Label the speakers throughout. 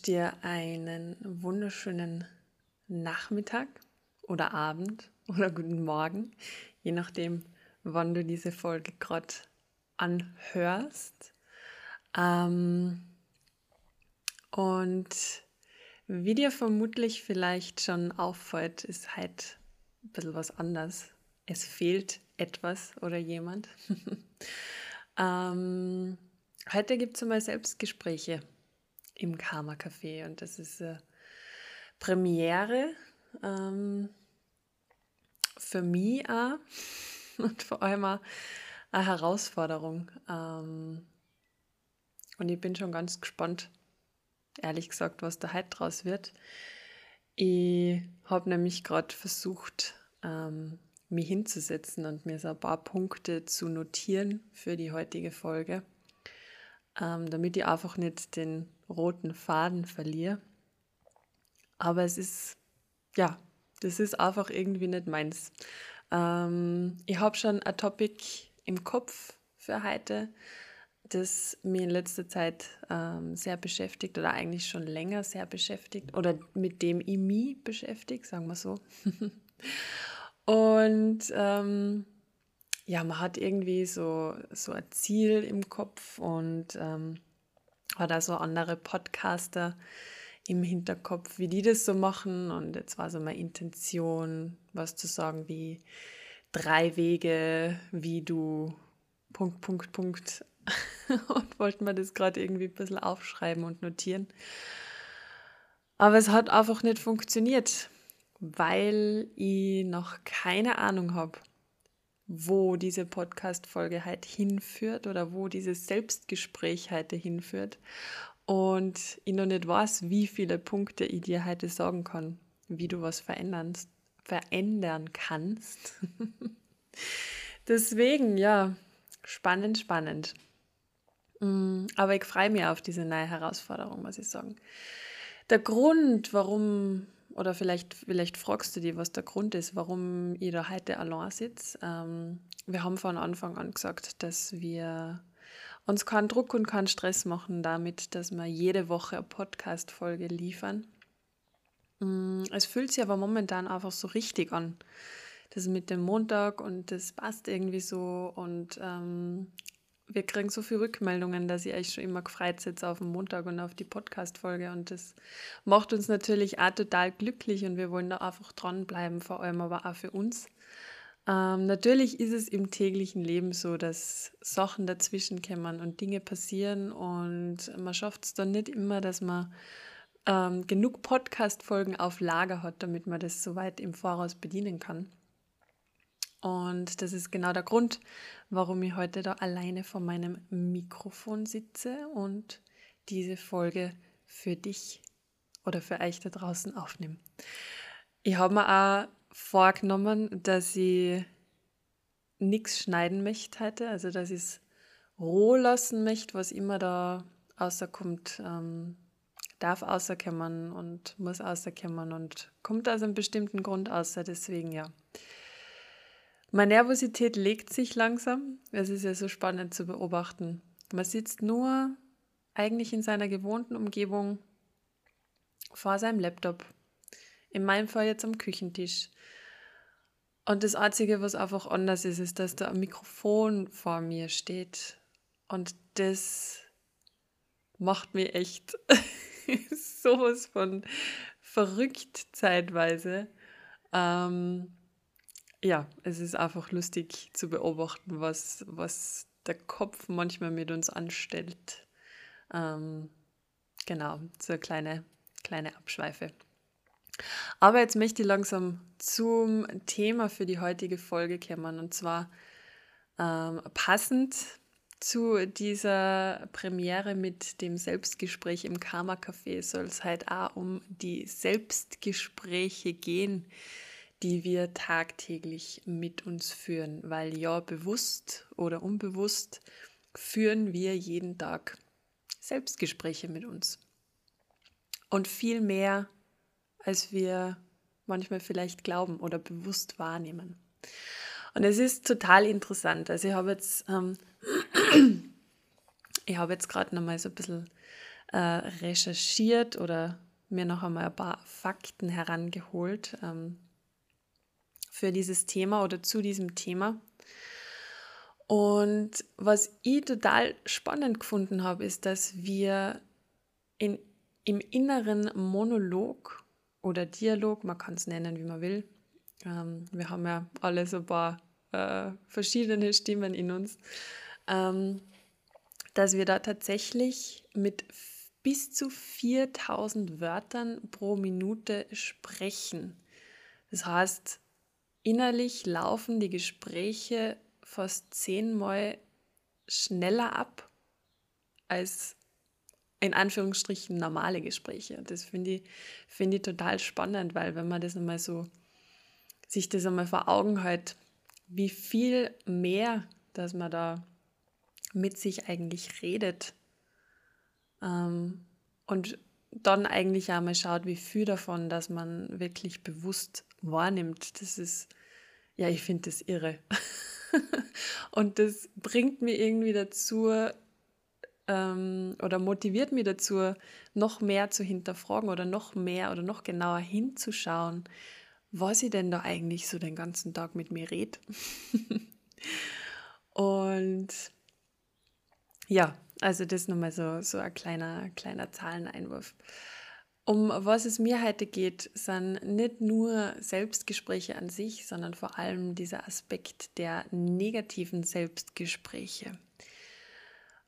Speaker 1: wünsche dir einen wunderschönen Nachmittag oder Abend oder guten Morgen, je nachdem, wann du diese Folge gerade anhörst. Ähm, und wie dir vermutlich vielleicht schon auffällt, ist halt ein bisschen was anders. Es fehlt etwas oder jemand. ähm, heute gibt es mal Selbstgespräche im Karma Café und das ist äh, Premiere ähm, für mich auch und vor allem auch eine Herausforderung. Ähm, und ich bin schon ganz gespannt, ehrlich gesagt, was da heute draus wird. Ich habe nämlich gerade versucht, ähm, mich hinzusetzen und mir so ein paar Punkte zu notieren für die heutige Folge, ähm, damit ich einfach nicht den roten Faden verliere. Aber es ist, ja, das ist einfach irgendwie nicht meins. Ähm, ich habe schon ein Topic im Kopf für heute, das mich in letzter Zeit ähm, sehr beschäftigt oder eigentlich schon länger sehr beschäftigt oder mit dem ich mich beschäftige, sagen wir so. Und ähm, ja, man hat irgendwie so, so ein Ziel im Kopf und ähm, auch so andere Podcaster im Hinterkopf, wie die das so machen. Und jetzt war so meine Intention, was zu sagen wie drei Wege, wie du Punkt, Punkt, Punkt. und wollten wir das gerade irgendwie ein bisschen aufschreiben und notieren. Aber es hat einfach nicht funktioniert, weil ich noch keine Ahnung habe, wo diese Podcast-Folge halt hinführt oder wo dieses Selbstgespräch heute hinführt. Und ich noch nicht weiß, wie viele Punkte ich dir heute sagen kann, wie du was verändern, verändern kannst. Deswegen, ja, spannend, spannend. Mm, aber ich freue mich auf diese neue Herausforderung, muss ich sagen. Der Grund, warum oder vielleicht, vielleicht fragst du dich, was der Grund ist, warum ich da heute allein sitze. Ähm, wir haben von Anfang an gesagt, dass wir uns keinen Druck und keinen Stress machen damit, dass wir jede Woche eine Podcast-Folge liefern. Mm, es fühlt sich aber momentan einfach so richtig an. Das mit dem Montag und das passt irgendwie so und ähm, wir kriegen so viele Rückmeldungen, dass ich euch schon immer gefreut sitze auf den Montag und auf die Podcast-Folge. Und das macht uns natürlich auch total glücklich und wir wollen da einfach dranbleiben, vor allem aber auch für uns. Ähm, natürlich ist es im täglichen Leben so, dass Sachen dazwischen kommen und Dinge passieren und man schafft es dann nicht immer, dass man ähm, genug Podcast-Folgen auf Lager hat, damit man das soweit im Voraus bedienen kann. Und das ist genau der Grund, warum ich heute da alleine vor meinem Mikrofon sitze und diese Folge für dich oder für euch da draußen aufnehme. Ich habe mir auch vorgenommen, dass ich nichts schneiden möchte heute, also dass ich es roh lassen möchte, was immer da rauskommt, ähm, darf rauskommen und muss rauskommen und kommt aus einem bestimmten Grund außer deswegen ja meine Nervosität legt sich langsam. Es ist ja so spannend zu beobachten. Man sitzt nur eigentlich in seiner gewohnten Umgebung vor seinem Laptop. In meinem Fall jetzt am Küchentisch. Und das Einzige, was einfach anders ist, ist, dass da ein Mikrofon vor mir steht. Und das macht mir echt sowas von verrückt zeitweise. Ähm, ja, es ist einfach lustig zu beobachten, was, was der Kopf manchmal mit uns anstellt. Ähm, genau, so eine kleine, kleine Abschweife. Aber jetzt möchte ich langsam zum Thema für die heutige Folge kommen. Und zwar ähm, passend zu dieser Premiere mit dem Selbstgespräch im Karma Café soll es halt auch um die Selbstgespräche gehen, die wir tagtäglich mit uns führen, weil ja bewusst oder unbewusst führen wir jeden Tag Selbstgespräche mit uns. Und viel mehr, als wir manchmal vielleicht glauben oder bewusst wahrnehmen. Und es ist total interessant. Also ich habe jetzt, ähm, ich habe jetzt gerade noch mal so ein bisschen äh, recherchiert oder mir noch einmal ein paar Fakten herangeholt ähm, für dieses Thema oder zu diesem Thema. Und was ich total spannend gefunden habe, ist, dass wir in, im inneren Monolog oder Dialog, man kann es nennen, wie man will, ähm, wir haben ja alle so ein paar äh, verschiedene Stimmen in uns, ähm, dass wir da tatsächlich mit bis zu 4000 Wörtern pro Minute sprechen. Das heißt, innerlich laufen die Gespräche fast zehnmal schneller ab als in Anführungsstrichen normale Gespräche. Und das finde ich, find ich total spannend, weil wenn man das einmal so, sich das einmal vor Augen hält, wie viel mehr, dass man da mit sich eigentlich redet ähm, und dann eigentlich auch mal schaut, wie viel davon, dass man wirklich bewusst wahrnimmt. Das ist, ja, ich finde das irre. und das bringt mir irgendwie dazu ähm, oder motiviert mich dazu, noch mehr zu hinterfragen oder noch mehr oder noch genauer hinzuschauen, was ich denn da eigentlich so den ganzen Tag mit mir rede. und ja, also das nochmal so, so ein kleiner, kleiner Zahleneinwurf. Um was es mir heute geht, sind nicht nur Selbstgespräche an sich, sondern vor allem dieser Aspekt der negativen Selbstgespräche.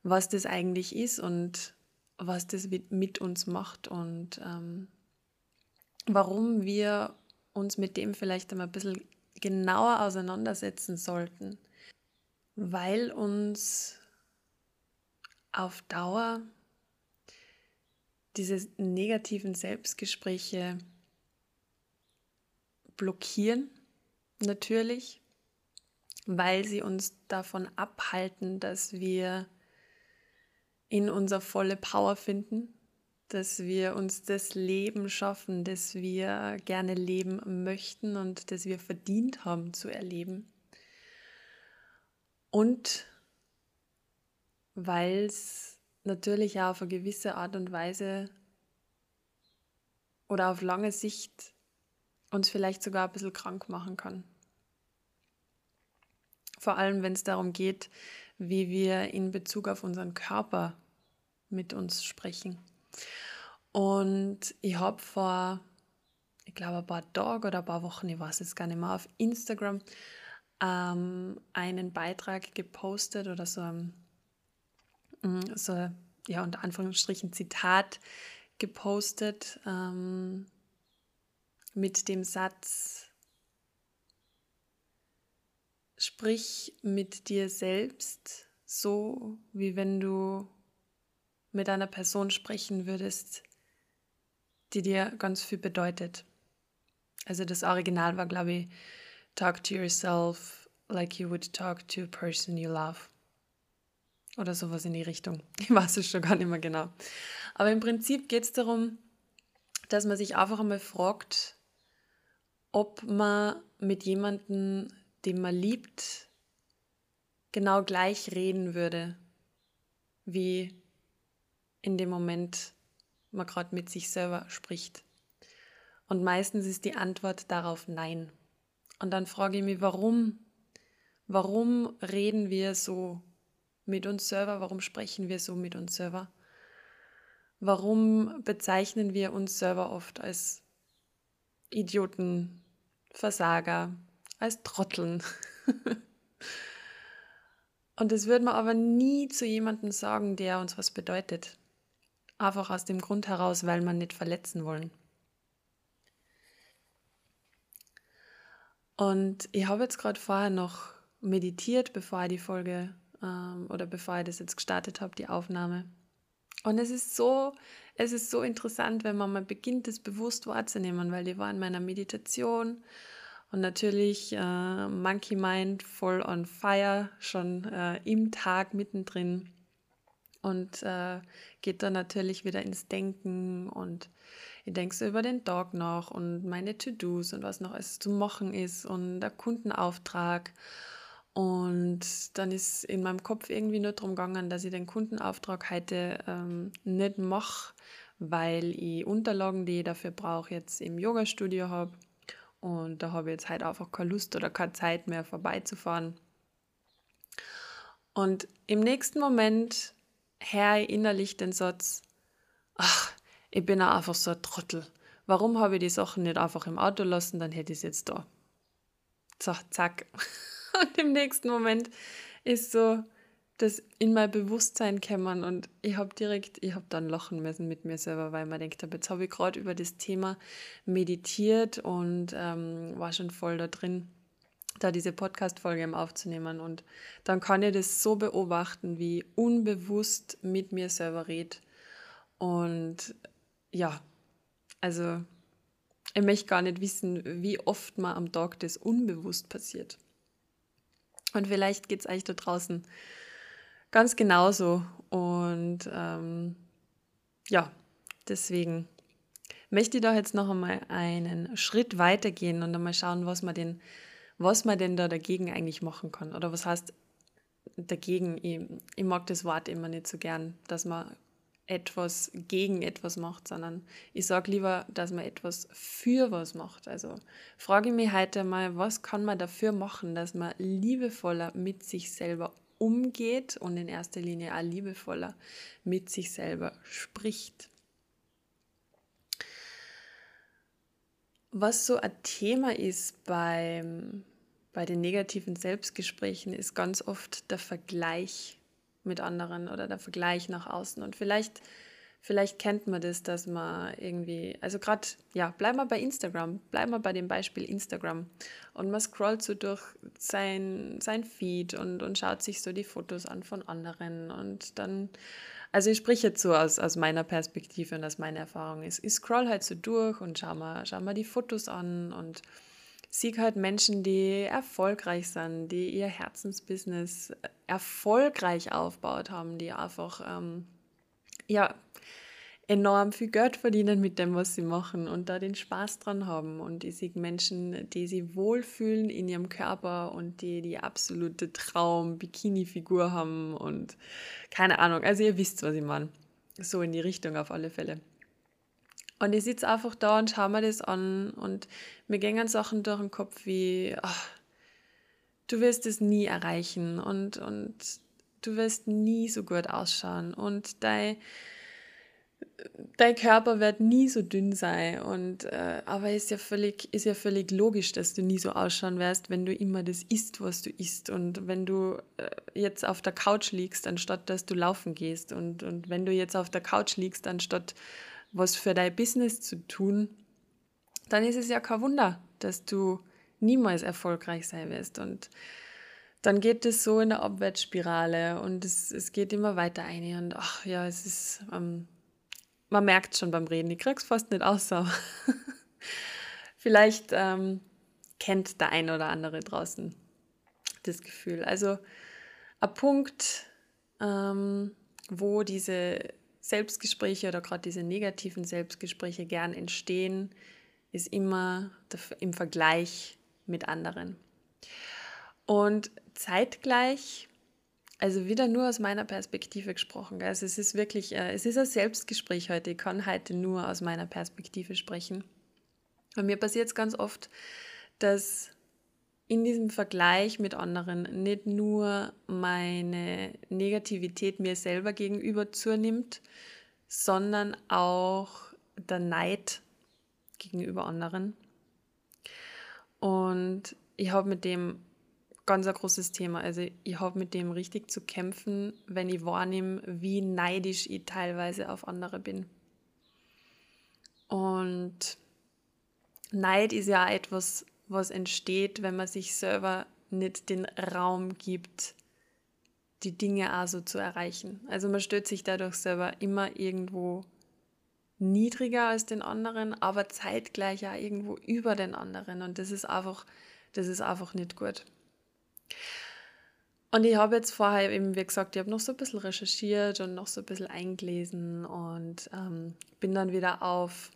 Speaker 1: Was das eigentlich ist und was das mit uns macht und ähm, warum wir uns mit dem vielleicht einmal ein bisschen genauer auseinandersetzen sollten, weil uns auf Dauer diese negativen Selbstgespräche blockieren, natürlich, weil sie uns davon abhalten, dass wir in unser volle Power finden, dass wir uns das Leben schaffen, das wir gerne leben möchten und das wir verdient haben zu erleben. Und weil es natürlich auch auf eine gewisse Art und Weise oder auf lange Sicht uns vielleicht sogar ein bisschen krank machen kann. Vor allem, wenn es darum geht, wie wir in Bezug auf unseren Körper mit uns sprechen. Und ich habe vor, ich glaube, ein paar Tagen oder ein paar Wochen, ich weiß es gar nicht mehr, auf Instagram ähm, einen Beitrag gepostet oder so ein so, ja, unter Anführungsstrichen Zitat gepostet ähm, mit dem Satz, sprich mit dir selbst so, wie wenn du mit einer Person sprechen würdest, die dir ganz viel bedeutet. Also das Original war, glaube ich, talk to yourself like you would talk to a person you love. Oder sowas in die Richtung. Ich weiß es schon gar nicht mehr genau. Aber im Prinzip geht es darum, dass man sich einfach einmal fragt, ob man mit jemandem, den man liebt, genau gleich reden würde, wie in dem Moment man gerade mit sich selber spricht. Und meistens ist die Antwort darauf Nein. Und dann frage ich mich, warum? Warum reden wir so mit uns selber? Warum sprechen wir so mit uns selber? Warum bezeichnen wir uns selber oft als Idioten, Versager, als Trotteln? Und das würde man aber nie zu jemandem sagen, der uns was bedeutet. Einfach aus dem Grund heraus, weil man nicht verletzen wollen. Und ich habe jetzt gerade vorher noch meditiert, bevor ich die Folge ähm, oder bevor ich das jetzt gestartet habe, die Aufnahme. Und es ist so, es ist so interessant, wenn man mal beginnt, das bewusst wahrzunehmen, weil die war in meiner Meditation und natürlich äh, Monkey Mind voll on fire, schon äh, im Tag mittendrin und äh, geht dann natürlich wieder ins Denken und ich denke so über den Tag noch und meine To-Dos und was noch alles zu machen ist und der Kundenauftrag Und dann ist in meinem Kopf irgendwie nur darum gegangen, dass ich den Kundenauftrag heute ähm, nicht mache, weil ich Unterlagen, die ich dafür brauche, jetzt im Yoga-Studio habe. Und da habe ich jetzt halt einfach keine Lust oder keine Zeit mehr vorbeizufahren. Und im nächsten Moment höre ich innerlich den Satz, ach, ich bin einfach so ein Trottel. Warum habe ich die Sachen nicht einfach im Auto lassen, dann hätte ich es jetzt da. So, zack. Und im nächsten Moment ist so das in mein Bewusstsein kämmern und ich habe direkt, ich habe dann lachen müssen mit mir selber, weil man denkt, jetzt habe ich gerade über das Thema meditiert und ähm, war schon voll da drin, da diese Podcast-Folge aufzunehmen und dann kann ich das so beobachten, wie unbewusst mit mir selber red und ja, also ich möchte gar nicht wissen, wie oft mal am Tag das unbewusst passiert. Und vielleicht geht es euch da draußen ganz genauso. Und ähm, ja, deswegen möchte ich da jetzt noch einmal einen Schritt weitergehen und einmal schauen, was man denn, was man denn da dagegen eigentlich machen kann. Oder was heißt dagegen? Ich, ich mag das Wort immer nicht so gern, dass man etwas gegen etwas macht, sondern ich sage lieber, dass man etwas für was macht. Also frage ich mich heute mal, was kann man dafür machen, dass man liebevoller mit sich selber umgeht und in erster Linie auch liebevoller mit sich selber spricht. Was so ein Thema ist beim, bei den negativen Selbstgesprächen, ist ganz oft der Vergleich mit anderen oder der Vergleich nach außen. Und vielleicht, vielleicht kennt man das, dass man irgendwie, also gerade, ja, bleib mal bei Instagram, bleib mal bei dem Beispiel Instagram. Und man scrollt so durch sein, sein Feed und, und schaut sich so die Fotos an von anderen. Und dann, also ich spreche jetzt so aus, aus meiner Perspektive und aus meiner Erfahrung ist, ich scroll halt so durch und schau mal, schau mal die Fotos an und sieg halt Menschen, die erfolgreich sind, die ihr Herzensbusiness erfolgreich aufgebaut haben, die einfach ähm, ja, enorm viel Geld verdienen mit dem, was sie machen und da den Spaß dran haben. Und ich sehe Menschen, die sich wohlfühlen in ihrem Körper und die die absolute Traum-Bikini-Figur haben und keine Ahnung. Also ihr wisst, was ich meine. So in die Richtung auf alle Fälle. Und ich sitze einfach da und schaue mir das an und mir gehen Sachen durch den Kopf wie, ach, du wirst es nie erreichen und, und du wirst nie so gut ausschauen und dein, dein Körper wird nie so dünn sein. Und, äh, aber ist ja, völlig, ist ja völlig logisch, dass du nie so ausschauen wirst, wenn du immer das isst, was du isst. Und wenn du äh, jetzt auf der Couch liegst, anstatt dass du laufen gehst. Und, und wenn du jetzt auf der Couch liegst, anstatt was für dein Business zu tun, dann ist es ja kein Wunder, dass du niemals erfolgreich sein wirst. Und dann geht es so in der Abwärtsspirale und es, es geht immer weiter ein. Und ach ja, es ist, ähm, man merkt schon beim Reden, ich krieg's fast nicht aus. Vielleicht ähm, kennt der ein oder andere draußen das Gefühl. Also ein Punkt, ähm, wo diese Selbstgespräche oder gerade diese negativen Selbstgespräche gern entstehen, ist immer im Vergleich mit anderen. Und zeitgleich, also wieder nur aus meiner Perspektive gesprochen, also es ist wirklich, äh, es ist ein Selbstgespräch heute, ich kann heute nur aus meiner Perspektive sprechen. Und mir passiert es ganz oft, dass in diesem Vergleich mit anderen nicht nur meine Negativität mir selber gegenüber zunimmt, sondern auch der Neid gegenüber anderen. Und ich habe mit dem ganz ein großes Thema. Also ich habe mit dem richtig zu kämpfen, wenn ich wahrnehme, wie neidisch ich teilweise auf andere bin. Und Neid ist ja etwas, was entsteht, wenn man sich selber nicht den Raum gibt, die Dinge auch so zu erreichen. Also man stellt sich dadurch selber immer irgendwo niedriger als den anderen, aber zeitgleich auch irgendwo über den anderen. Und das ist einfach, das ist einfach nicht gut. Und ich habe jetzt vorher eben, wie gesagt, ich habe noch so ein bisschen recherchiert und noch so ein bisschen eingelesen und ähm, bin dann wieder auf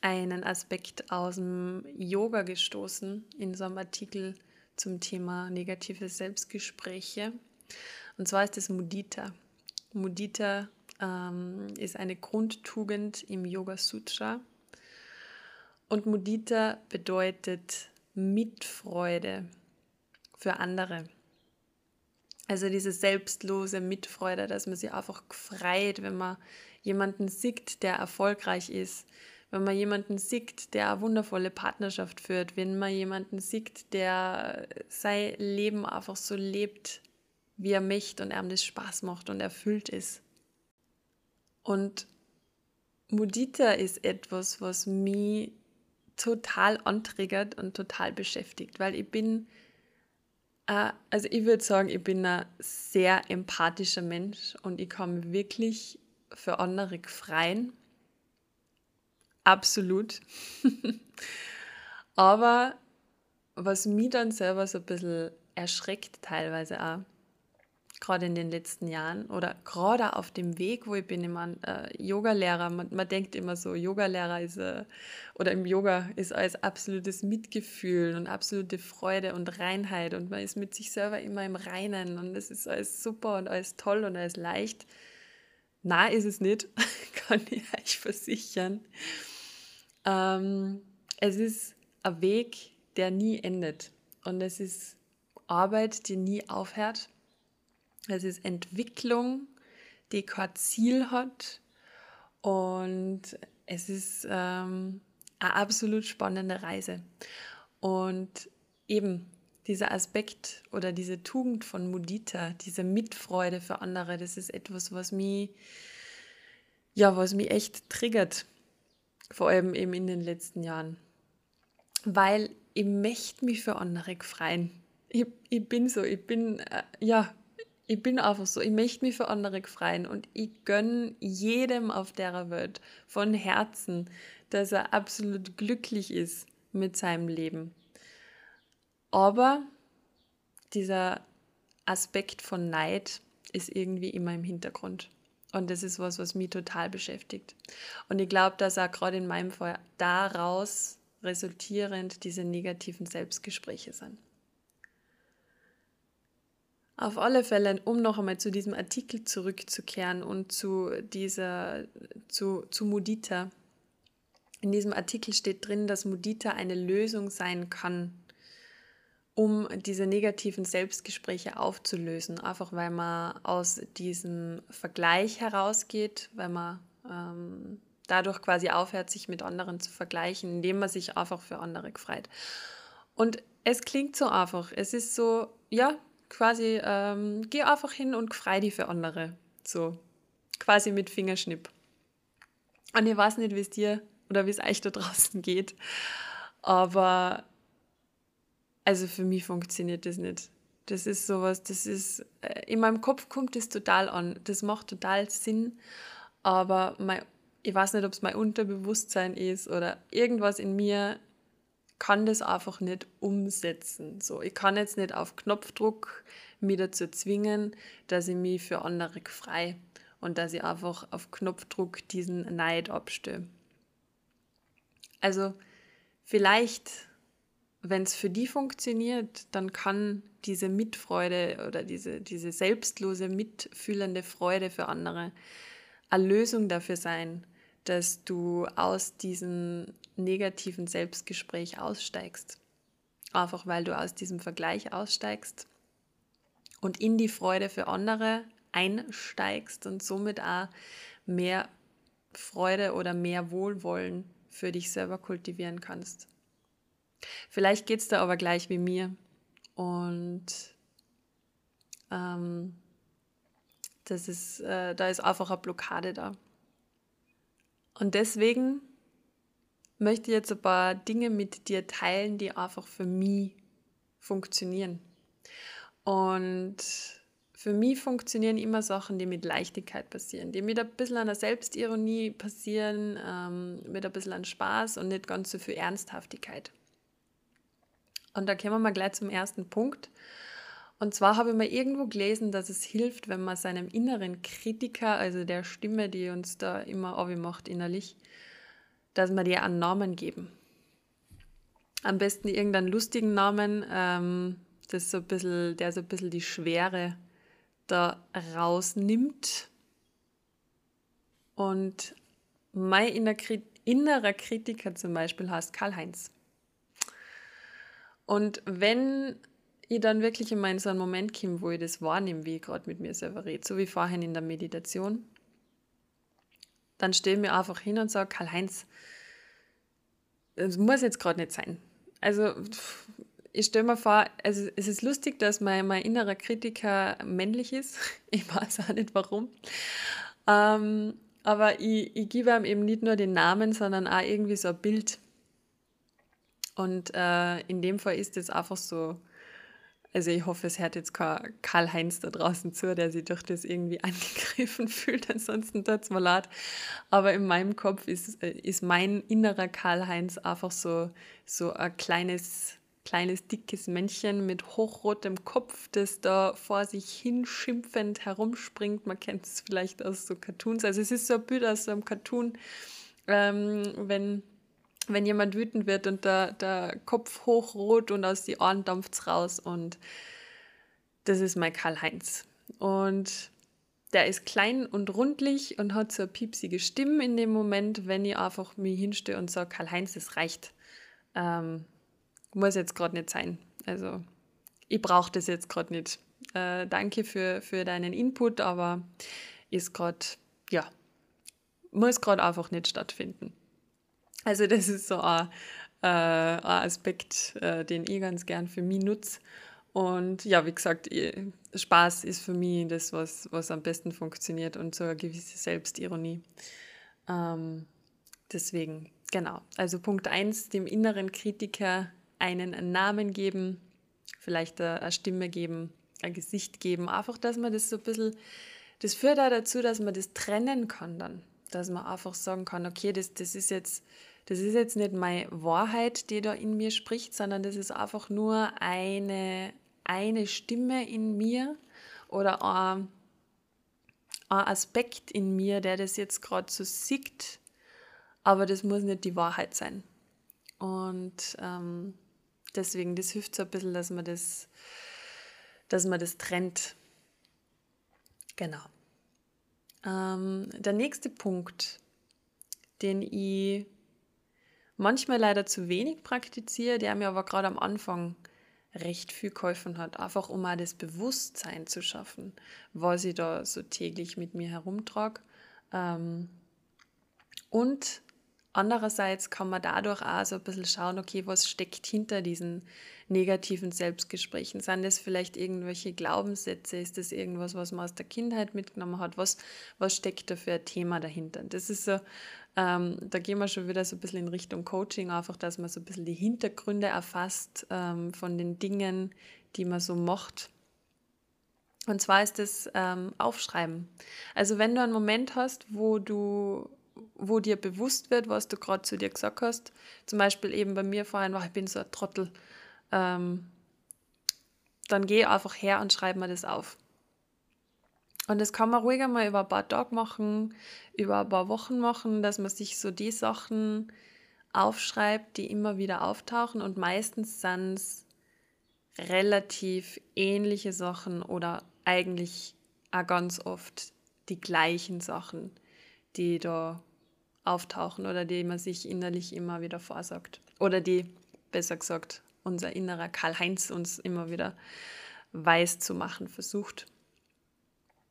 Speaker 1: einen Aspekt aus dem Yoga gestoßen in so einem Artikel zum Thema negative Selbstgespräche. Und zwar ist es Mudita. Mudita ähm, ist eine Grundtugend im Yoga Sutra. Und Mudita bedeutet Mitfreude für andere. Also diese selbstlose Mitfreude, dass man sich einfach freut, wenn man jemanden sieht, der erfolgreich ist, wenn man jemanden sieht, der eine wundervolle Partnerschaft führt, wenn man jemanden sieht, der sein Leben einfach so lebt, wie er möchte und ihm das Spaß macht und erfüllt ist. Und Mudita ist etwas, was mich total antriggert und total beschäftigt, weil ich bin, äh, also ich würde sagen, ich bin ein sehr empathischer Mensch und ich kann wirklich für andere freien. Absolut. Aber was mich dann selber so ein bisschen erschreckt, teilweise auch, gerade in den letzten Jahren oder gerade auf dem Weg, wo ich bin, ich mein, äh, Yoga-Lehrer, man, man, denkt immer so, Yoga-Lehrer ist, äh, oder im Yoga ist alles absolutes Mitgefühl und absolute Freude und Reinheit und man ist mit sich selber immer im Reinen und es ist alles super und alles toll und alles leicht. Na, ist es nicht, kann ich euch versichern. Ähm, es ist ein Weg, der nie endet und es ist Arbeit, die nie aufhört es ist Entwicklung, die kein Ziel hat. Und es ist ähm, eine absolut spannende Reise. Und eben dieser Aspekt oder diese Tugend von Mudita, diese Mitfreude für andere, das ist etwas, was mich, ja, was mich echt triggert. Vor allem eben in den letzten Jahren. Weil ich möchte mich für andere freuen. Ich, ich bin so, ich bin, äh, ja, ich bin einfach so, ich möchte mich für andere freuen und ich gönne jedem auf der Welt von Herzen, dass er absolut glücklich ist mit seinem Leben. Aber dieser Aspekt von Neid ist irgendwie immer im Hintergrund. Und das ist was, was mich total beschäftigt. Und ich glaube, dass auch gerade in meinem Fall daraus resultierend diese negativen Selbstgespräche sind. Auf alle Fälle, um noch einmal zu diesem Artikel zurückzukehren und zu dieser, zu, zu Mudita. In diesem Artikel steht drin, dass Mudita eine Lösung sein kann, um diese negativen Selbstgespräche aufzulösen. Einfach weil man aus diesem Vergleich herausgeht, weil man ähm, dadurch quasi aufhört, sich mit anderen zu vergleichen, indem man sich einfach für andere freut. Und es klingt so einfach. Es ist so, ja, quasi, ähm, geh einfach hin und frei die für andere. So, quasi mit Fingerschnipp. Und ich weiß nicht, wie es dir oder wie es euch da draußen geht, aber also für mich funktioniert das nicht. Das ist sowas, das ist, äh, in meinem Kopf kommt das total an. Das macht total Sinn, aber mein, ich weiß nicht, ob es mein Unterbewusstsein ist oder irgendwas in mir kann das einfach nicht umsetzen. So, ich kann jetzt nicht auf Knopfdruck mich dazu zwingen, dass ich mich für andere frei und dass ich einfach auf Knopfdruck diesen Neid abstöre. Also vielleicht, wenn es für die funktioniert, dann kann diese Mitfreude oder diese, diese selbstlose, mitfühlende Freude für andere eine Lösung dafür sein, dass du aus diesem negativen Selbstgespräch aussteigst. Einfach weil du aus diesem Vergleich aussteigst und in die Freude für andere einsteigst und somit auch mehr Freude oder mehr Wohlwollen für dich selber kultivieren kannst. Vielleicht geht es da aber gleich wie mir und ähm, das ist, äh, da ist einfach eine Blockade da. Und deswegen möchte ich jetzt ein paar Dinge mit dir teilen, die einfach für mich funktionieren. Und für mich funktionieren immer Sachen, die mit Leichtigkeit passieren, die mit ein bisschen einer Selbstironie passieren, ähm, mit ein bisschen an Spaß und nicht ganz so viel Ernsthaftigkeit. Und da kommen wir mal gleich zum ersten Punkt. Und zwar habe ich mal irgendwo gelesen, dass es hilft, wenn man seinem inneren Kritiker, also der Stimme, die uns da immer macht innerlich, dass man dir einen Namen geben. Am besten irgendeinen lustigen Namen, ähm, das so ein bisschen, der so ein bisschen die Schwere da rausnimmt. Und mein innerer Kritiker zum Beispiel heißt Karl-Heinz. Und wenn ich dann wirklich immer in so einen Moment komme, wo ich das wahrnehme, wie ich gerade mit mir selber rede, so wie vorhin in der Meditation, dann stehe ich mir einfach hin und sage, Karl-Heinz, das muss jetzt gerade nicht sein. Also ich stelle mir vor, also es ist lustig, dass mein, mein innerer Kritiker männlich ist. Ich weiß auch nicht warum. Ähm, aber ich, ich gebe ihm eben nicht nur den Namen, sondern auch irgendwie so ein Bild. Und äh, in dem Fall ist es einfach so, also ich hoffe, es hört jetzt kein Karl-Heinz da draußen zu, der sich durch das irgendwie angegriffen fühlt, ansonsten tut es mir leid. Aber in meinem Kopf ist, äh, ist mein innerer Karl-Heinz einfach so, so ein kleines, kleines, dickes Männchen mit hochrotem Kopf, das da vor sich hin schimpfend herumspringt. Man kennt es vielleicht aus so Cartoons. Also es ist so ein Bild aus so einem Cartoon, ähm, wenn wenn jemand wütend wird und der, der Kopf hochrot und aus die Ohren dampft es raus. Und das ist mein Karl-Heinz. Und der ist klein und rundlich und hat so eine piepsige Stimme in dem Moment, wenn ich einfach mich hinstehe und sage, Karl-Heinz, das reicht. Ähm, muss jetzt gerade nicht sein. Also ich brauche das jetzt gerade nicht. Äh, danke für, für deinen Input, aber ist gerade, ja, muss gerade einfach nicht stattfinden. Also das ist so ein, äh, ein Aspekt, äh, den ich ganz gern für mich nutze. Und ja, wie gesagt, Spaß ist für mich das, was, was am besten funktioniert und so eine gewisse Selbstironie. Ähm, deswegen, genau. Also Punkt 1, dem inneren Kritiker einen Namen geben, vielleicht eine Stimme geben, ein Gesicht geben. Einfach, dass man das so ein bisschen, das führt auch dazu, dass man das trennen kann dann. Dass man einfach sagen kann, okay, das, das ist jetzt das ist jetzt nicht meine Wahrheit, die da in mir spricht, sondern das ist einfach nur eine, eine Stimme in mir oder ein, ein Aspekt in mir, der das jetzt gerade so sieht, aber das muss nicht die Wahrheit sein. Und ähm, deswegen, das hilft so ein bisschen, dass man das, dass man das trennt. Genau. Ähm, der nächste Punkt, den ich manchmal leider zu wenig praktiziere, der mir aber gerade am Anfang recht viel geholfen hat, einfach um auch das Bewusstsein zu schaffen, was ich da so täglich mit mir herumtrage. Ähm, und andererseits kann man dadurch auch so ein bisschen schauen, okay, was steckt hinter diesen negativen Selbstgesprächen? Sind das vielleicht irgendwelche Glaubenssätze? Ist das irgendwas, was man aus der Kindheit mitgenommen hat? Was, was steckt da für ein Thema dahinter? Das ist so ähm, da gehen wir schon wieder so ein bisschen in Richtung Coaching, einfach, dass man so ein bisschen die Hintergründe erfasst ähm, von den Dingen, die man so macht. Und zwar ist das ähm, Aufschreiben. Also wenn du einen Moment hast, wo du wo dir bewusst wird, was du gerade zu dir gesagt hast, zum Beispiel eben bei mir vorhin, oh, ich bin so ein Trottel, ähm, dann geh einfach her und schreib mir das auf. Und das kann man ruhig einmal über ein paar Tage machen, über ein paar Wochen machen, dass man sich so die Sachen aufschreibt, die immer wieder auftauchen. Und meistens sind es relativ ähnliche Sachen oder eigentlich auch ganz oft die gleichen Sachen, die da auftauchen oder die man sich innerlich immer wieder vorsagt. Oder die, besser gesagt, unser innerer Karl-Heinz uns immer wieder weiß zu machen versucht.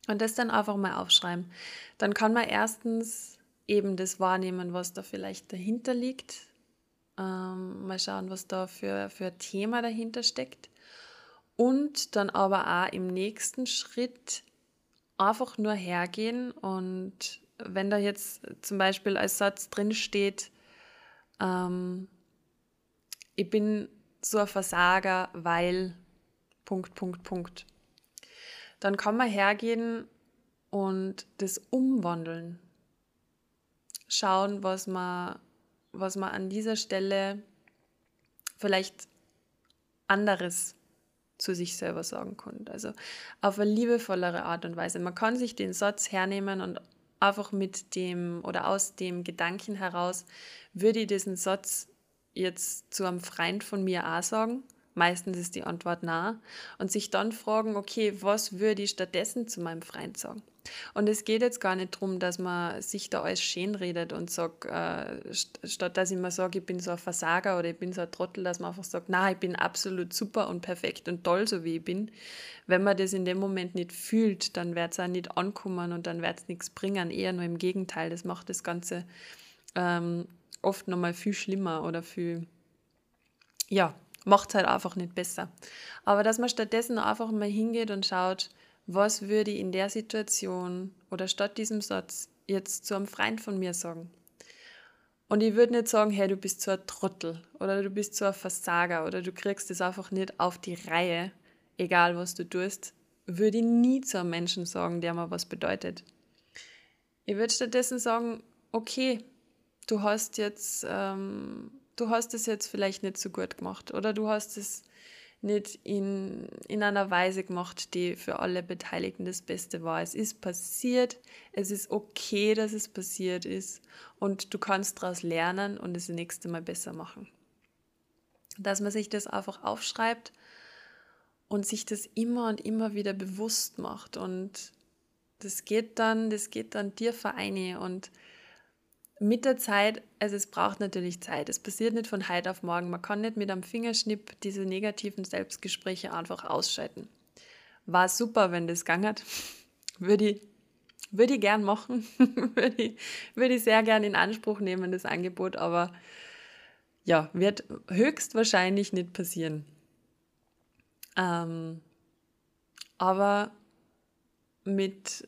Speaker 1: Und das dann einfach mal aufschreiben. Dann kann man erstens eben das wahrnehmen, was da vielleicht dahinter liegt. Ähm, mal schauen, was da für, für ein Thema dahinter steckt. Und dann aber auch im nächsten Schritt einfach nur hergehen und wenn da jetzt zum Beispiel als Satz drin steht, ähm, ich bin so ein Versager, weil Punkt, Punkt, Punkt dann kann man hergehen und das umwandeln. Schauen, was man, was man an dieser Stelle vielleicht anderes zu sich selber sagen kann. Also auf eine liebevollere Art und Weise. Man kann sich den Satz hernehmen und einfach mit dem oder aus dem Gedanken heraus, würde ich diesen Satz jetzt zu einem Freund von mir auch sagen Meistens ist die Antwort na. Und sich dann fragen, okay, was würde ich stattdessen zu meinem Freund sagen? Und es geht jetzt gar nicht darum, dass man sich da alles schön redet und sagt, äh, statt dass ich mir sage, ich bin so ein Versager oder ich bin so ein Trottel, dass man einfach sagt, na, ich bin absolut super und perfekt und toll, so wie ich bin. Wenn man das in dem Moment nicht fühlt, dann wird es auch nicht ankommen und dann wird es nichts bringen. Eher nur im Gegenteil, das macht das Ganze ähm, oft nochmal viel schlimmer oder viel, ja, macht es halt einfach nicht besser. Aber dass man stattdessen einfach mal hingeht und schaut, was würde ich in der Situation oder statt diesem Satz jetzt zu einem Freund von mir sagen? Und ich würde nicht sagen, hey, du bist so ein Trottel oder du bist so ein Versager oder du kriegst es einfach nicht auf die Reihe, egal was du tust, würde ich nie zu einem Menschen sagen, der mir was bedeutet. Ich würde stattdessen sagen, okay, du hast jetzt, ähm, du hast es jetzt vielleicht nicht so gut gemacht oder du hast es nicht in, in einer Weise gemacht, die für alle Beteiligten das Beste war. Es ist passiert, es ist okay, dass es passiert ist und du kannst daraus lernen und es das nächste Mal besser machen. Dass man sich das einfach aufschreibt und sich das immer und immer wieder bewusst macht und das geht dann, das geht dann dir Vereine und mit der Zeit, also es braucht natürlich Zeit. Es passiert nicht von heute auf morgen. Man kann nicht mit einem Fingerschnipp diese negativen Selbstgespräche einfach ausschalten. War super, wenn das gegangen hat. Würde ich, würde ich gern machen. würde, ich, würde ich sehr gern in Anspruch nehmen, das Angebot. Aber ja, wird höchstwahrscheinlich nicht passieren. Ähm, aber mit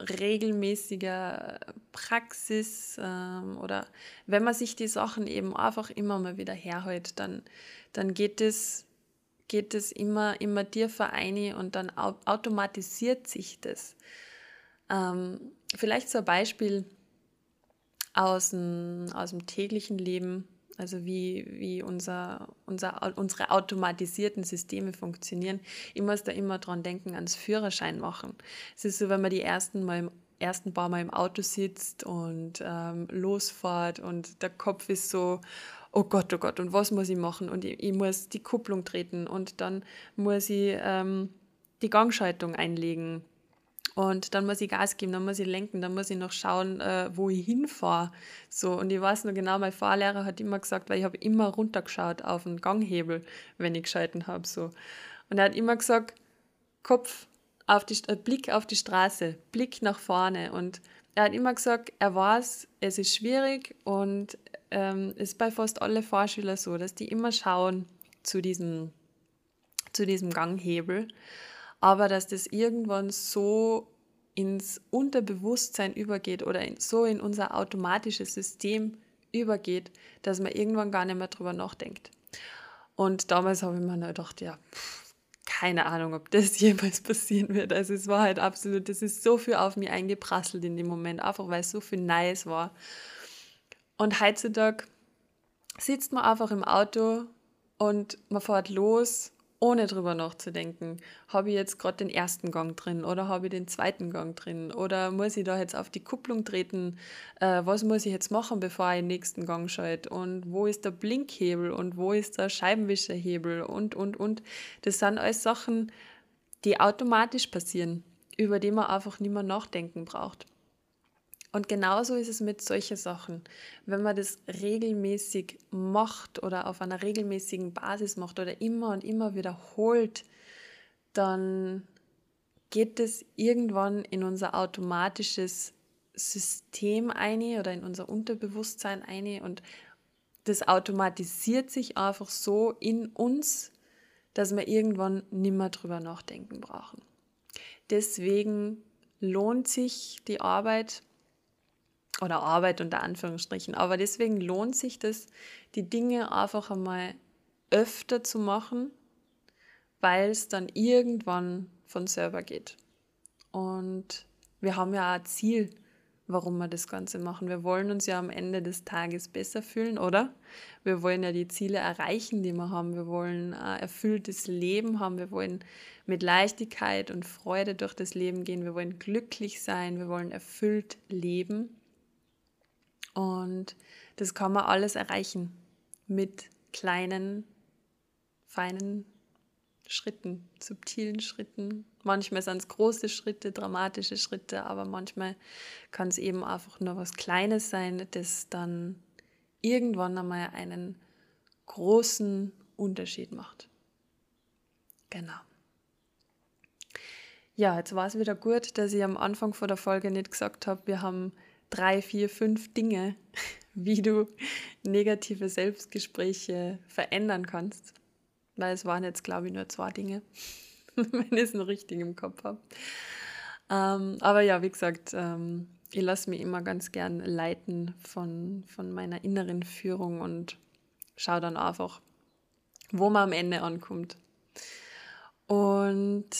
Speaker 1: regelmäßiger Praxis ähm, oder wenn man sich die Sachen eben einfach immer mal wieder herhält, dann, dann geht es geht es immer, immer dir vereine und dann automatisiert sich das. Ähm, vielleicht so ein Beispiel aus dem, aus dem täglichen Leben also wie, wie unser, unser, unsere automatisierten Systeme funktionieren. Ich muss da immer dran denken, ans Führerschein machen. Es ist so, wenn man die ersten Mal im ersten paar Mal im Auto sitzt und ähm, losfahrt und der Kopf ist so, oh Gott, oh Gott, und was muss ich machen? Und ich, ich muss die Kupplung treten und dann muss ich ähm, die Gangschaltung einlegen und dann muss ich Gas geben, dann muss ich lenken, dann muss ich noch schauen, äh, wo ich hinfahre. So, und ich weiß noch genau, mein Fahrlehrer hat immer gesagt, weil ich habe immer runtergeschaut auf den Ganghebel, wenn ich geschalten habe. So. Und er hat immer gesagt, Kopf auf die, äh, Blick auf die Straße, Blick nach vorne. Und er hat immer gesagt, er weiß, es ist schwierig und ähm, ist bei fast alle Fahrschüler so, dass die immer schauen zu diesem, zu diesem Ganghebel aber dass das irgendwann so ins Unterbewusstsein übergeht oder in, so in unser automatisches System übergeht, dass man irgendwann gar nicht mehr drüber nachdenkt. Und damals habe ich mir gedacht, ja, pff, keine Ahnung, ob das jemals passieren wird. Also es war halt absolut, das ist so viel auf mich eingeprasselt in dem Moment, einfach weil es so viel Neues war. Und heutzutage sitzt man einfach im Auto und man fährt los ohne drüber nachzudenken, habe ich jetzt gerade den ersten Gang drin oder habe ich den zweiten Gang drin? Oder muss ich da jetzt auf die Kupplung treten, äh, was muss ich jetzt machen, bevor ich den nächsten Gang schalte? Und wo ist der Blinkhebel und wo ist der Scheibenwischerhebel? Und, und, und. Das sind alles Sachen, die automatisch passieren, über die man einfach nicht mehr nachdenken braucht. Und genauso ist es mit solchen Sachen. Wenn man das regelmäßig macht oder auf einer regelmäßigen Basis macht oder immer und immer wiederholt, dann geht es irgendwann in unser automatisches System ein oder in unser Unterbewusstsein ein und das automatisiert sich einfach so in uns, dass wir irgendwann nimmer drüber nachdenken brauchen. Deswegen lohnt sich die Arbeit oder Arbeit unter Anführungsstrichen. Aber deswegen lohnt sich das, die Dinge einfach einmal öfter zu machen, weil es dann irgendwann von selber geht. Und wir haben ja auch ein Ziel, warum wir das Ganze machen. Wir wollen uns ja am Ende des Tages besser fühlen, oder? Wir wollen ja die Ziele erreichen, die wir haben. Wir wollen ein erfülltes Leben haben. Wir wollen mit Leichtigkeit und Freude durch das Leben gehen. Wir wollen glücklich sein. Wir wollen erfüllt leben. Und das kann man alles erreichen mit kleinen feinen Schritten, subtilen Schritten. Manchmal sind es große Schritte, dramatische Schritte, aber manchmal kann es eben einfach nur was Kleines sein, das dann irgendwann einmal einen großen Unterschied macht. Genau. Ja, jetzt war es wieder gut, dass ich am Anfang vor der Folge nicht gesagt habe, wir haben drei, vier, fünf Dinge, wie du negative Selbstgespräche verändern kannst. Weil es waren jetzt, glaube ich, nur zwei Dinge, wenn ich es noch richtig im Kopf habe. Ähm, aber ja, wie gesagt, ähm, ich lasse mich immer ganz gern leiten von, von meiner inneren Führung und schaue dann einfach, wo man am Ende ankommt. Und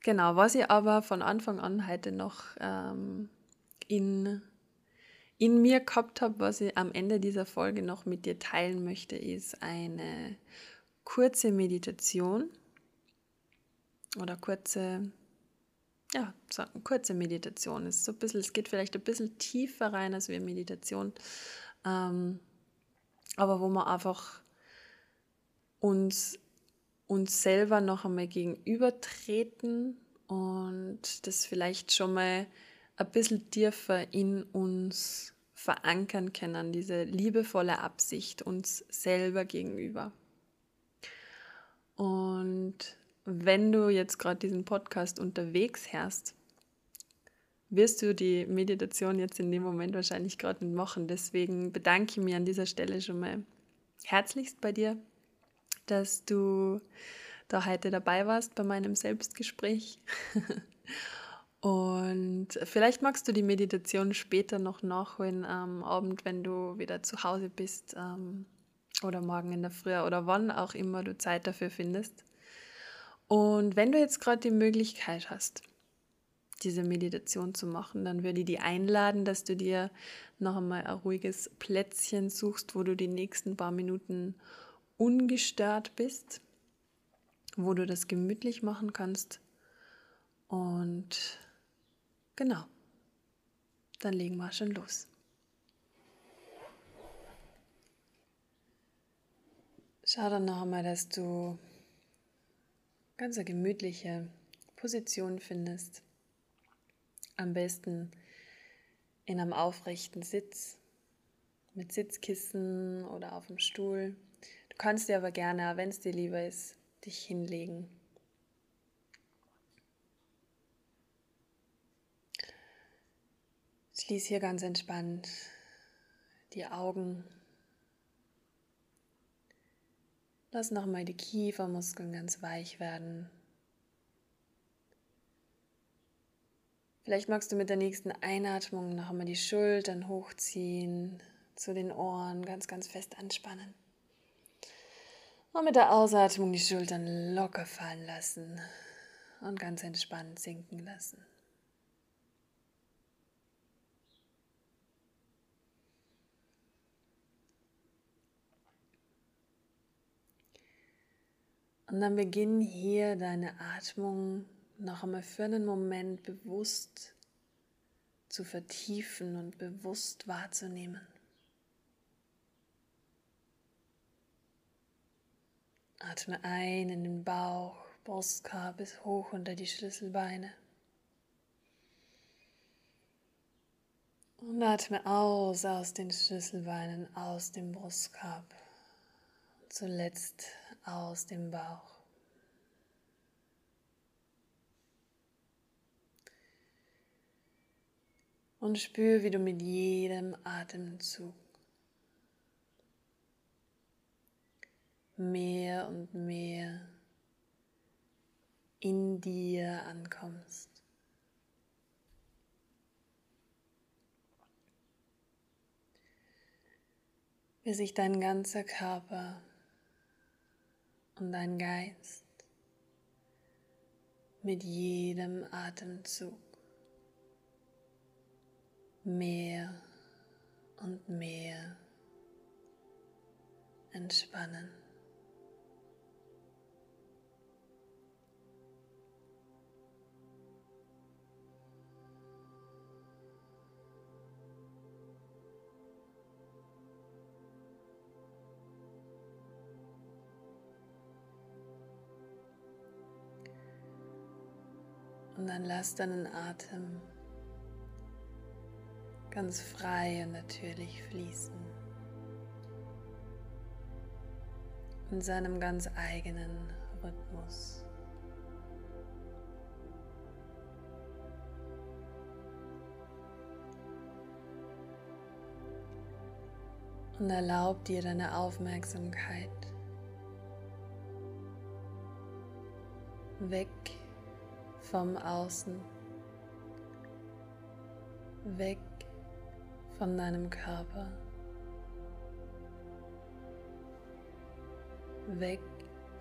Speaker 1: genau, was ich aber von Anfang an heute noch ähm, in, in mir gehabt habe, was ich am Ende dieser Folge noch mit dir teilen möchte, ist eine kurze Meditation oder kurze, ja, sagen, kurze Meditation. Es, ist so ein bisschen, es geht vielleicht ein bisschen tiefer rein als wie Meditation, ähm, aber wo man einfach uns, uns selber noch einmal gegenübertreten und das vielleicht schon mal ein bisschen tiefer in uns verankern können, diese liebevolle Absicht uns selber gegenüber. Und wenn du jetzt gerade diesen Podcast unterwegs hörst, wirst du die Meditation jetzt in dem Moment wahrscheinlich gerade nicht machen. Deswegen bedanke ich mich an dieser Stelle schon mal herzlichst bei dir, dass du da heute dabei warst bei meinem Selbstgespräch. Und vielleicht magst du die Meditation später noch nachholen am Abend, wenn du wieder zu Hause bist ähm, oder morgen in der Früh oder wann auch immer du Zeit dafür findest. Und wenn du jetzt gerade die Möglichkeit hast, diese Meditation zu machen, dann würde ich dich einladen, dass du dir noch einmal ein ruhiges Plätzchen suchst, wo du die nächsten paar Minuten ungestört bist, wo du das gemütlich machen kannst. Und Genau. Dann legen wir schon los. Schau dann noch einmal, dass du ganz eine gemütliche Position findest. Am besten in einem aufrechten Sitz mit Sitzkissen oder auf dem Stuhl. Du kannst dir aber gerne, wenn es dir lieber ist, dich hinlegen Schließ hier ganz entspannt die Augen. Lass nochmal die Kiefermuskeln ganz weich werden. Vielleicht magst du mit der nächsten Einatmung noch einmal die Schultern hochziehen, zu den Ohren ganz, ganz fest anspannen. Und mit der Ausatmung die Schultern locker fallen lassen und ganz entspannt sinken lassen. Und dann beginn hier deine Atmung noch einmal für einen Moment bewusst zu vertiefen und bewusst wahrzunehmen. Atme ein in den Bauch, Brustkorb bis hoch unter die Schlüsselbeine. Und atme aus aus den Schlüsselbeinen, aus dem Brustkorb. Zuletzt aus dem Bauch. Und spür, wie du mit jedem Atemzug mehr und mehr in dir ankommst. Wie sich dein ganzer Körper und dein Geist mit jedem Atemzug mehr und mehr entspannen. Und dann lass deinen Atem ganz frei und natürlich fließen. In seinem ganz eigenen Rhythmus. Und erlaub dir deine Aufmerksamkeit weg vom Außen, weg von deinem Körper, weg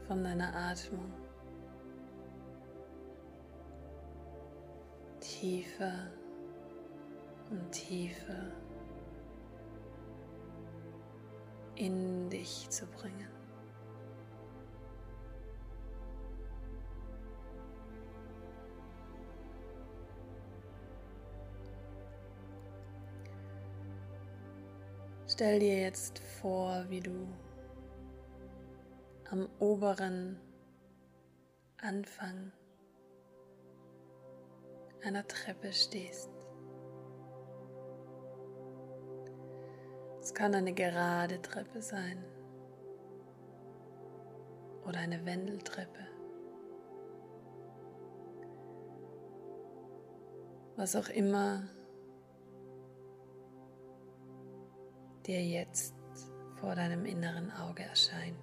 Speaker 1: von deiner Atmung, tiefer und tiefer in dich zu bringen. Stell dir jetzt vor, wie du am oberen Anfang einer Treppe stehst. Es kann eine gerade Treppe sein oder eine Wendeltreppe. Was auch immer dir jetzt vor deinem inneren Auge erscheint.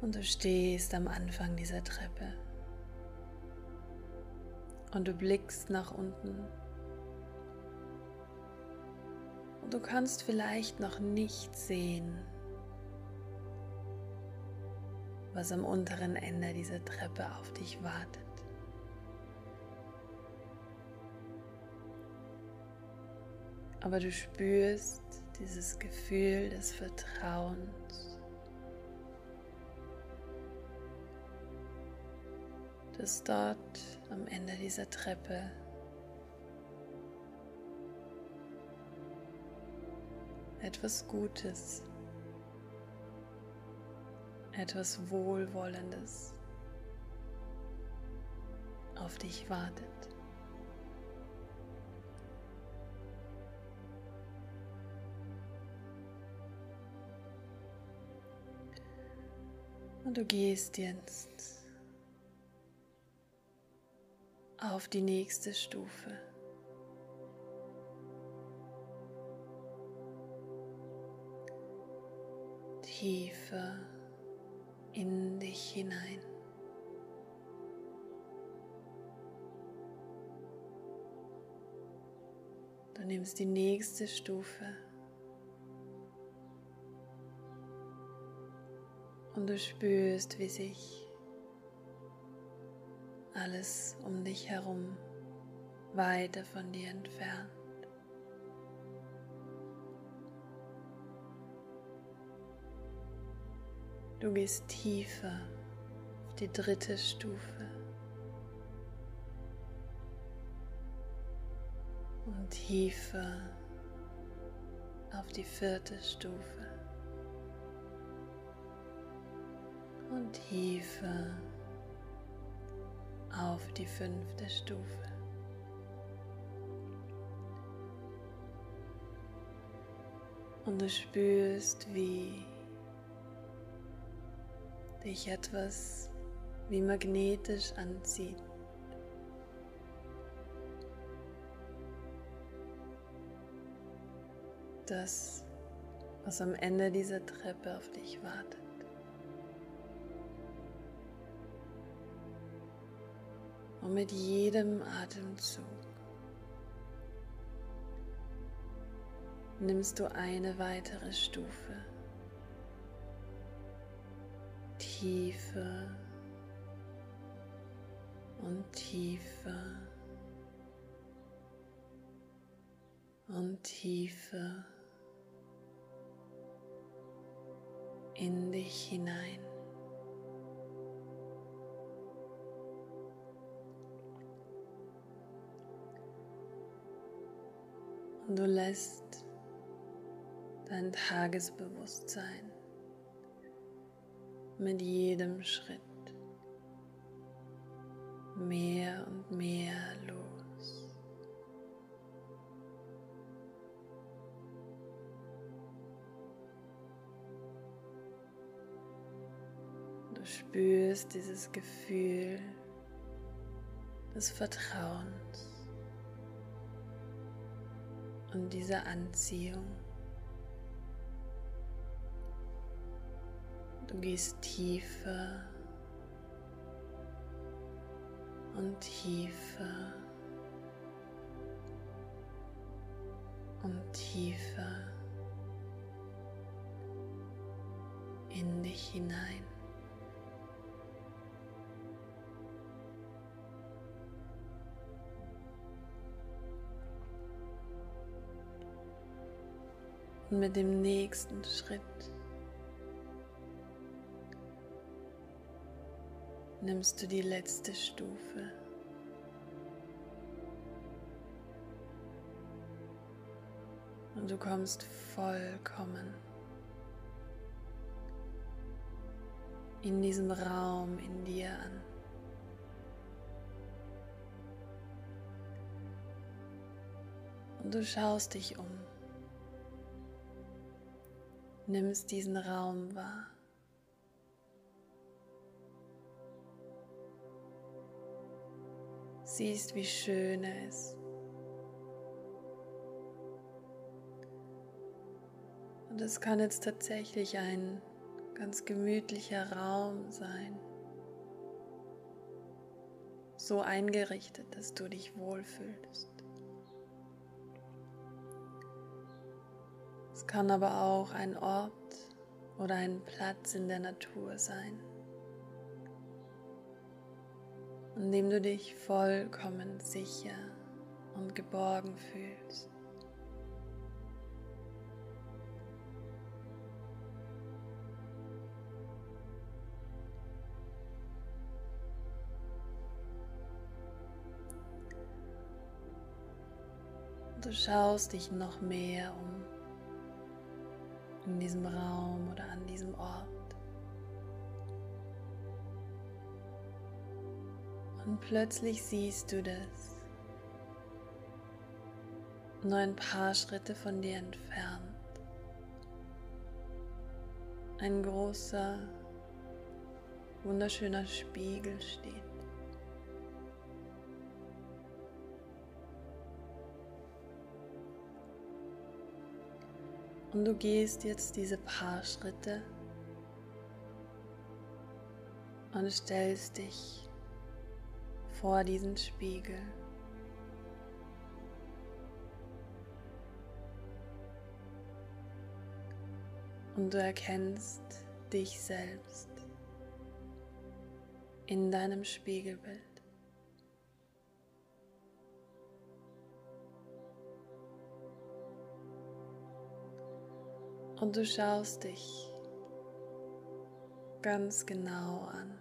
Speaker 1: Und du stehst am Anfang dieser Treppe und du blickst nach unten. Und du kannst vielleicht noch nicht sehen, was am unteren Ende dieser Treppe auf dich wartet. Aber du spürst dieses Gefühl des Vertrauens dass dort am Ende dieser Treppe. Etwas Gutes, etwas Wohlwollendes. Auf dich wartet. Und du gehst jetzt auf die nächste Stufe. Tiefer in dich hinein. Du nimmst die nächste Stufe und du spürst, wie sich alles um dich herum weiter von dir entfernt. Du gehst tiefer auf die dritte Stufe und tiefer auf die vierte Stufe und tiefer auf die fünfte Stufe. Und du spürst, wie dich etwas wie magnetisch anzieht. Das, was am Ende dieser Treppe auf dich wartet. Und mit jedem Atemzug nimmst du eine weitere Stufe tiefer und tiefer und tiefer in dich hinein. Du lässt dein Tagesbewusstsein mit jedem Schritt mehr und mehr los. Du spürst dieses Gefühl des Vertrauens und dieser Anziehung. Du gehst tiefer und tiefer und tiefer in dich hinein. Und mit dem nächsten Schritt nimmst du die letzte Stufe. Und du kommst vollkommen in diesem Raum in dir an. Und du schaust dich um, nimmst diesen Raum wahr. siehst, wie schön er ist. Und es kann jetzt tatsächlich ein ganz gemütlicher Raum sein. So eingerichtet, dass du dich wohlfühlst. Kann aber auch ein Ort oder ein Platz in der Natur sein in dem du dich vollkommen sicher und geborgen fühlst. Du schaust dich noch mehr um in diesem Raum oder an diesem Ort. Und plötzlich siehst du das. Nur ein paar Schritte von dir entfernt. Ein großer, wunderschöner Spiegel steht. Und du gehst jetzt diese paar Schritte und stellst dich vor diesen Spiegel. Und du erkennst dich selbst in deinem Spiegelbild. Und du schaust dich ganz genau an.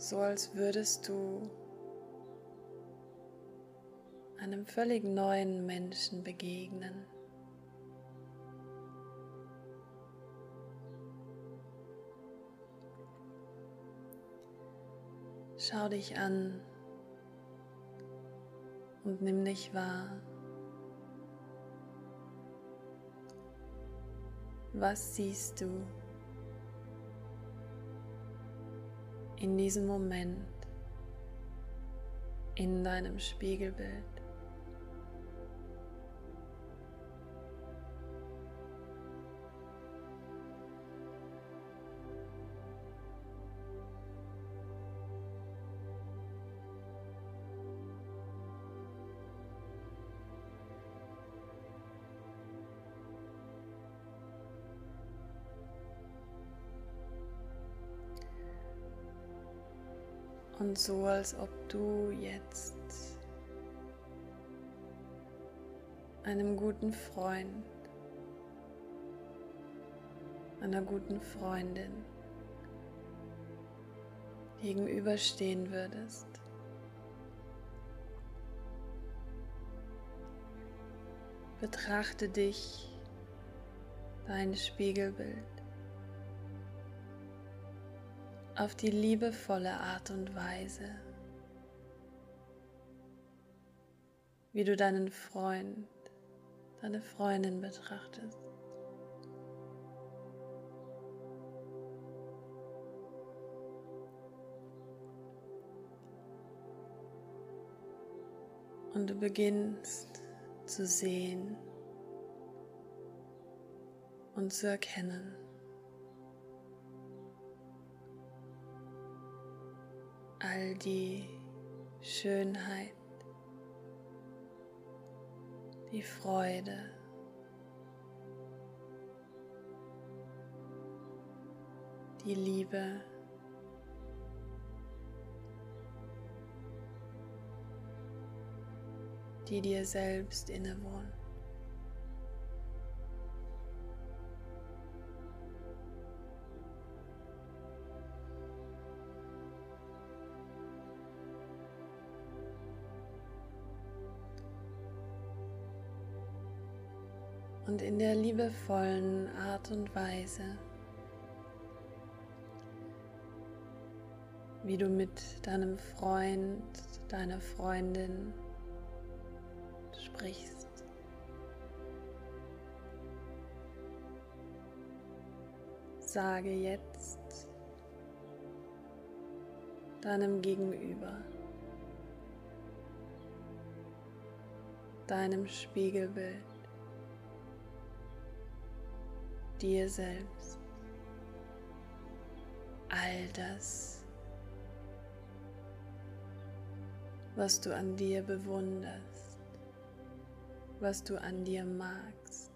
Speaker 1: so als würdest du einem völlig neuen Menschen begegnen. Schau dich an und nimm dich wahr. Was siehst du? in diesem Moment in deinem Spiegelbild. und so, als ob du jetzt einem guten Freund, einer guten Freundin gegenüberstehen würdest. Betrachte dich, dein Spiegelbild auf die liebevolle Art und Weise, wie du deinen Freund, deine Freundin betrachtest. Und du beginnst zu sehen und zu erkennen. All die Schönheit, die Freude, die Liebe. die dir selbst innewohnen. Und in der liebevollen Art und Weise, wie du mit deinem Freund, deiner Freundin sprichst. Sage jetzt deinem Gegenüber, deinem Spiegelbild, dir selbst, all das, was du an dir bewunderst was du an dir magst,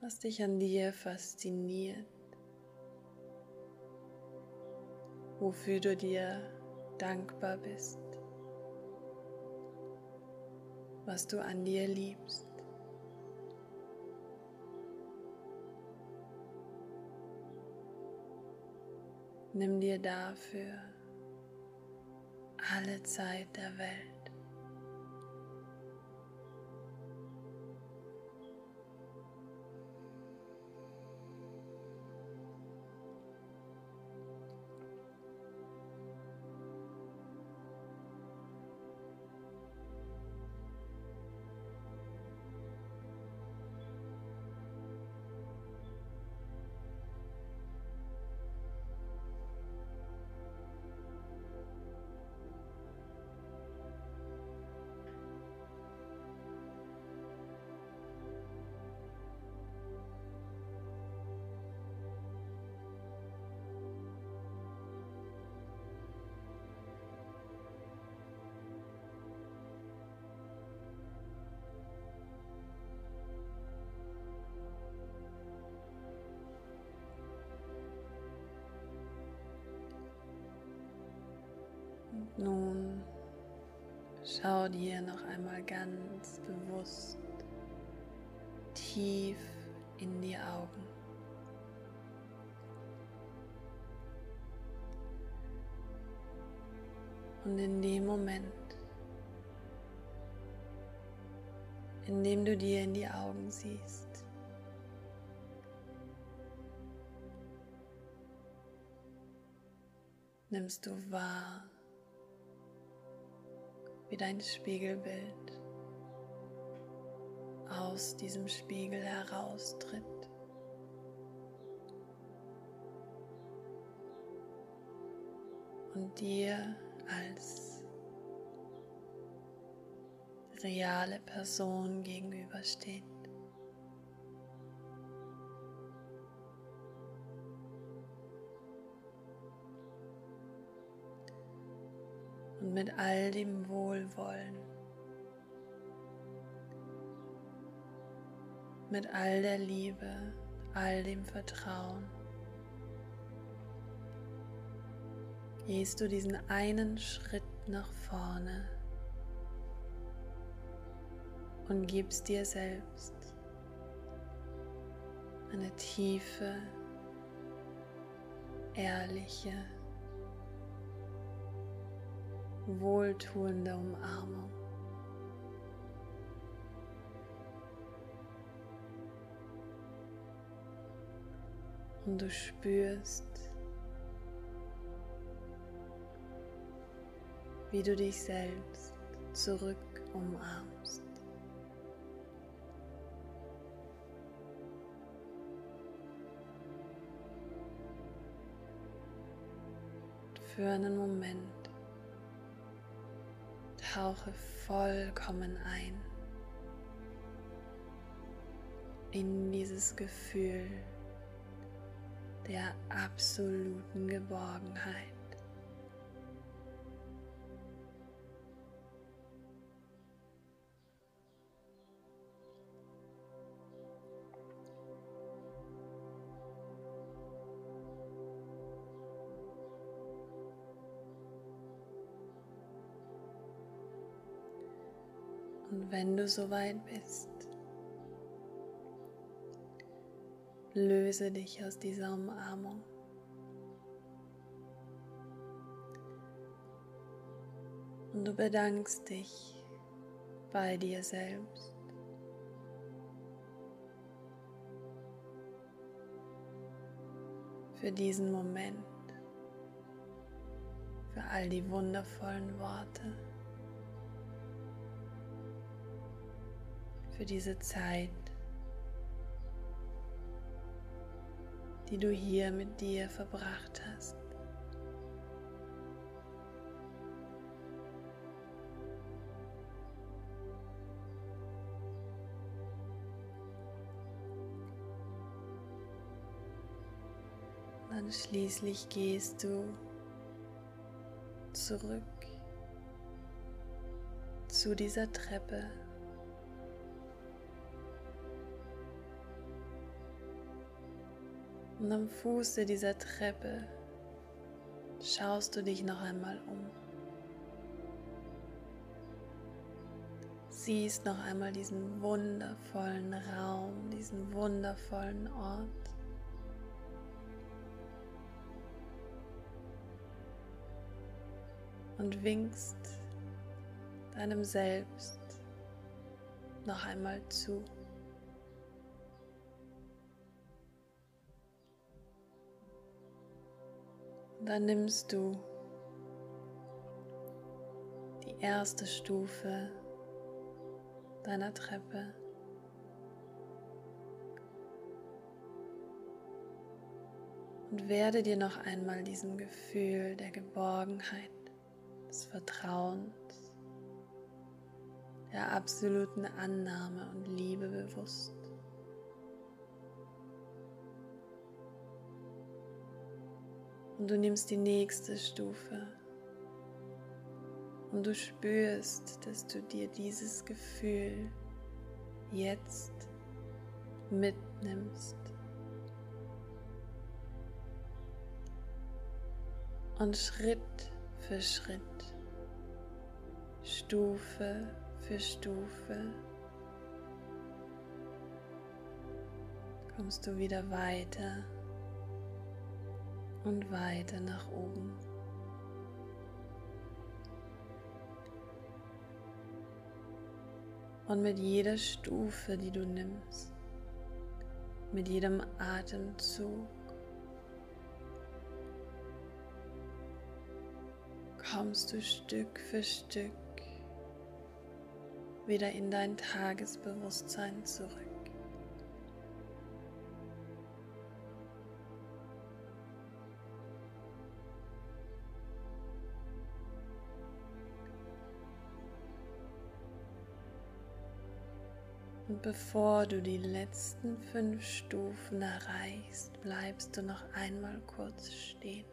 Speaker 1: was dich an dir fasziniert, wofür du dir dankbar bist, was du an dir liebst. Nimm dir dafür alle Zeit der Welt. Nun schau dir noch einmal ganz bewusst tief in die Augen. Und in dem Moment, in dem du dir in die Augen siehst, nimmst du wahr, wie dein Spiegelbild aus diesem Spiegel heraustritt. Und dir als reale Person gegenübersteht. Mit all dem Wohlwollen, mit all der Liebe, all dem Vertrauen. Gehst du diesen einen Schritt nach vorne und gibst dir selbst eine tiefe, ehrliche, wohltuende Umarmung. Und du spürst, wie du dich selbst zurück umarmst. Für einen Moment tauche vollkommen ein in dieses Gefühl der absoluten Geborgenheit. Wenn du soweit bist, löse dich aus dieser Umarmung. Und du bedankst dich bei dir selbst. Für diesen Moment, für all die wundervollen Worte. Für diese Zeit, die du hier mit dir verbracht hast. dann schließlich gehst du zurück zu dieser Treppe. Und am Fuße dieser Treppe schaust du dich noch einmal um. Siehst noch einmal diesen wundervollen Raum, diesen wundervollen Ort. Und winkst deinem Selbst noch einmal zu. Dann nimmst du die erste Stufe deiner Treppe. Und werde dir noch einmal diesem Gefühl der Geborgenheit, des Vertrauens, der absoluten Annahme und Liebe bewusst. Und du nimmst die nächste Stufe. Und du spürst, dass du dir dieses Gefühl jetzt mitnimmst. Und Schritt für Schritt, Stufe für Stufe, kommst du wieder weiter und weiter nach oben. Und mit jeder Stufe, die du nimmst, mit jedem Atemzug, kommst du Stück für Stück wieder in dein Tagesbewusstsein zurück. Bevor du die letzten fünf Stufen erreichst, bleibst du noch einmal kurz stehen.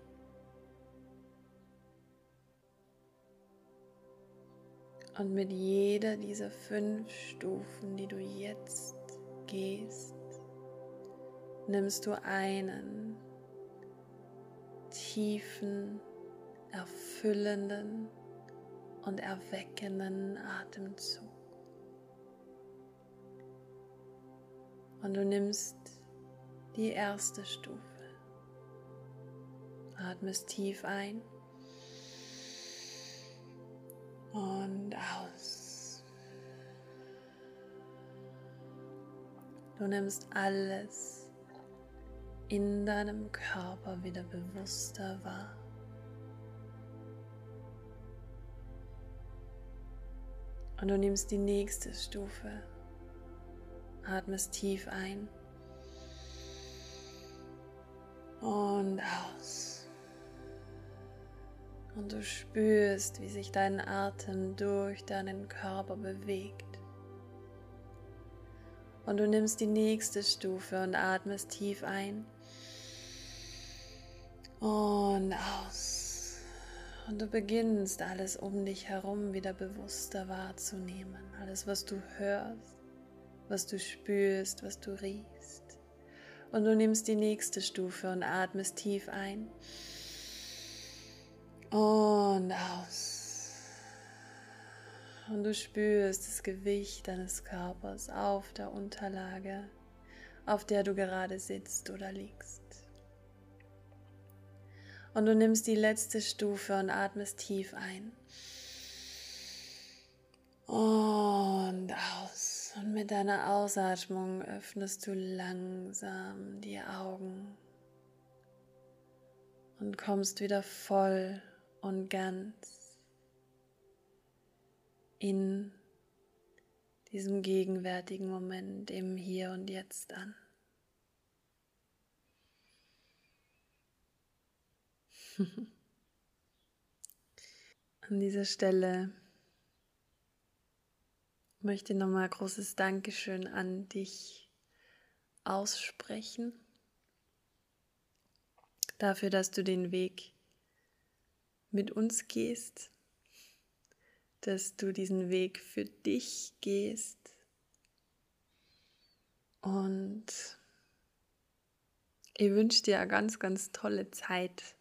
Speaker 1: Und mit jeder dieser fünf Stufen, die du jetzt gehst, nimmst du einen tiefen, erfüllenden und erweckenden Atemzug. Und du nimmst die erste Stufe. Atmest tief ein und aus. Du nimmst alles in deinem Körper wieder bewusster wahr. Und du nimmst die nächste Stufe. Atmest tief ein und aus. Und du spürst, wie sich dein Atem durch deinen Körper bewegt. Und du nimmst die nächste Stufe und atmest tief ein und aus. Und du beginnst alles um dich herum wieder bewusster wahrzunehmen. Alles, was du hörst, was du spürst, was du riechst. Und du nimmst die nächste Stufe und atmest tief ein und aus. Und du spürst das Gewicht deines Körpers auf der Unterlage, auf der du gerade sitzt oder liegst. Und du nimmst die letzte Stufe und atmest tief ein. Und aus. Und mit deiner Ausatmung öffnest du langsam die Augen und kommst wieder voll und ganz in diesem gegenwärtigen Moment im Hier und Jetzt an. An dieser Stelle möchte nochmal großes Dankeschön an dich aussprechen. Dafür, dass du den Weg mit uns gehst, dass du diesen Weg für dich gehst und ich wünsche dir eine ganz, ganz tolle Zeit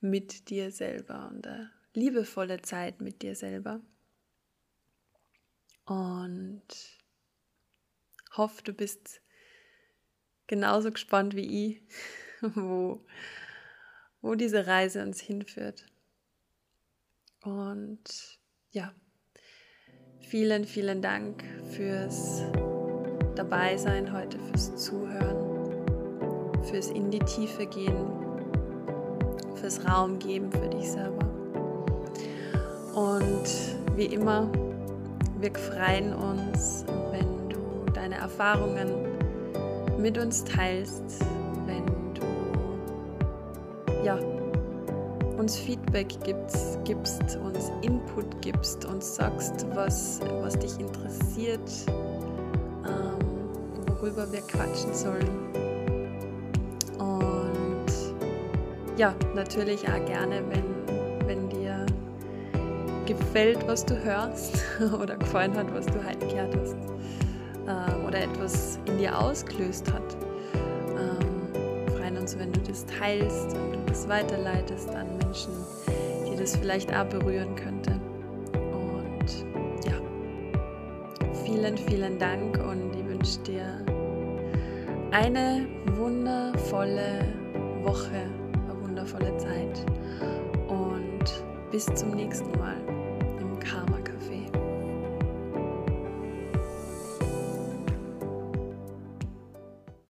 Speaker 1: mit dir selber und eine liebevolle Zeit mit dir selber. Und hoffe, du bist genauso gespannt wie ich, wo, wo diese Reise uns hinführt. Und ja, vielen, vielen Dank fürs Dabeisein heute, fürs Zuhören, fürs in die Tiefe gehen fürs Raum geben für dich selber. Und wie immer, wir freuen uns, wenn du deine Erfahrungen mit uns teilst, wenn du ja, uns Feedback gibst, gibst, uns Input gibst, uns sagst, was, was dich interessiert, ähm, worüber wir quatschen sollen. ja, natürlich auch gerne, wenn, gefällt, was du hörst oder gefallen hat, was du halt gehört hast äh, oder etwas in dir ausgelöst hat. Ähm, freuen uns, wenn du das teilst, wenn du das weiterleitest an Menschen, die das vielleicht auch berühren könnte. Und ja, vielen, vielen Dank und ich wünsche dir eine wundervolle Woche wundervolle Zeit und bis zum nächsten Mal